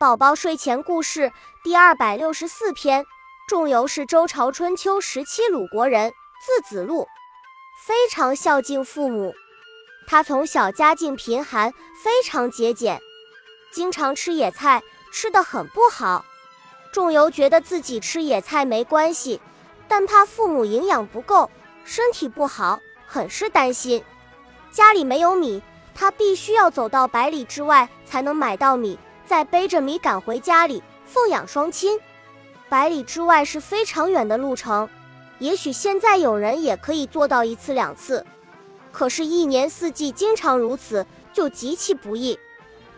宝宝睡前故事第二百六十四篇：仲由是周朝春秋时期鲁国人，字子路，非常孝敬父母。他从小家境贫寒，非常节俭，经常吃野菜，吃得很不好。仲由觉得自己吃野菜没关系，但怕父母营养不够，身体不好，很是担心。家里没有米，他必须要走到百里之外才能买到米。再背着米赶回家里奉养双亲，百里之外是非常远的路程。也许现在有人也可以做到一次两次，可是，一年四季经常如此，就极其不易。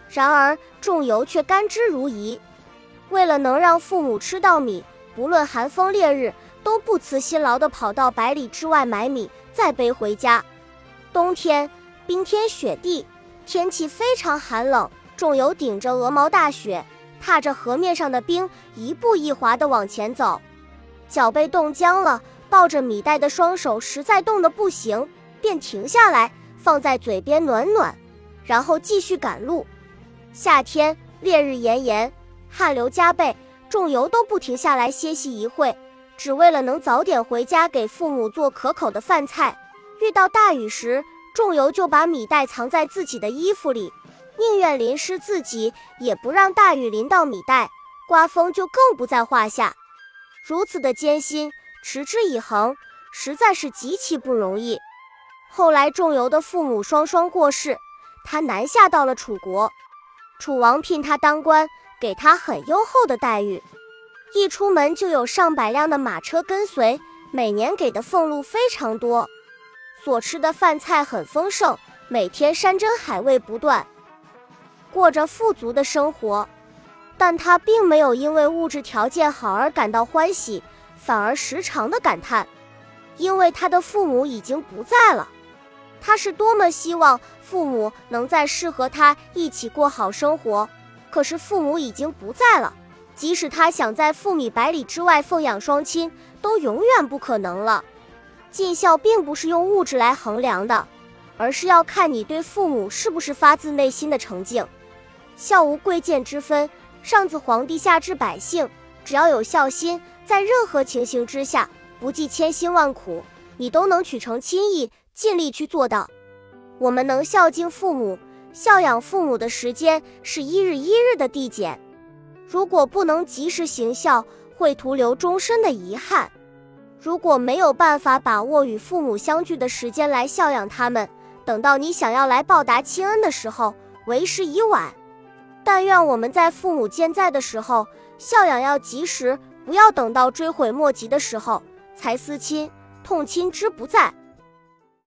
然而，仲由却甘之如饴。为了能让父母吃到米，不论寒风烈日，都不辞辛劳地跑到百里之外买米，再背回家。冬天冰天雪地，天气非常寒冷。仲由顶着鹅毛大雪，踏着河面上的冰，一步一滑地往前走，脚被冻僵了，抱着米袋的双手实在冻得不行，便停下来，放在嘴边暖暖，然后继续赶路。夏天烈日炎炎，汗流浃背，仲由都不停下来歇息一会，只为了能早点回家给父母做可口的饭菜。遇到大雨时，仲由就把米袋藏在自己的衣服里。宁愿淋湿自己，也不让大雨淋到米袋，刮风就更不在话下。如此的艰辛，持之以恒，实在是极其不容易。后来，仲由的父母双双过世，他南下到了楚国。楚王聘他当官，给他很优厚的待遇，一出门就有上百辆的马车跟随，每年给的俸禄非常多，所吃的饭菜很丰盛，每天山珍海味不断。过着富足的生活，但他并没有因为物质条件好而感到欢喜，反而时常的感叹，因为他的父母已经不在了。他是多么希望父母能再适合他一起过好生活，可是父母已经不在了，即使他想在父米百里之外奉养双亲，都永远不可能了。尽孝并不是用物质来衡量的，而是要看你对父母是不是发自内心的诚敬。孝无贵贱之分，上自皇帝，下至百姓，只要有孝心，在任何情形之下，不计千辛万苦，你都能取成亲意，尽力去做到。我们能孝敬父母、孝养父母的时间是一日一日的递减，如果不能及时行孝，会徒留终身的遗憾。如果没有办法把握与父母相聚的时间来孝养他们，等到你想要来报答亲恩的时候，为时已晚。但愿我们在父母健在的时候孝养要及时，不要等到追悔莫及的时候才思亲，痛亲之不在。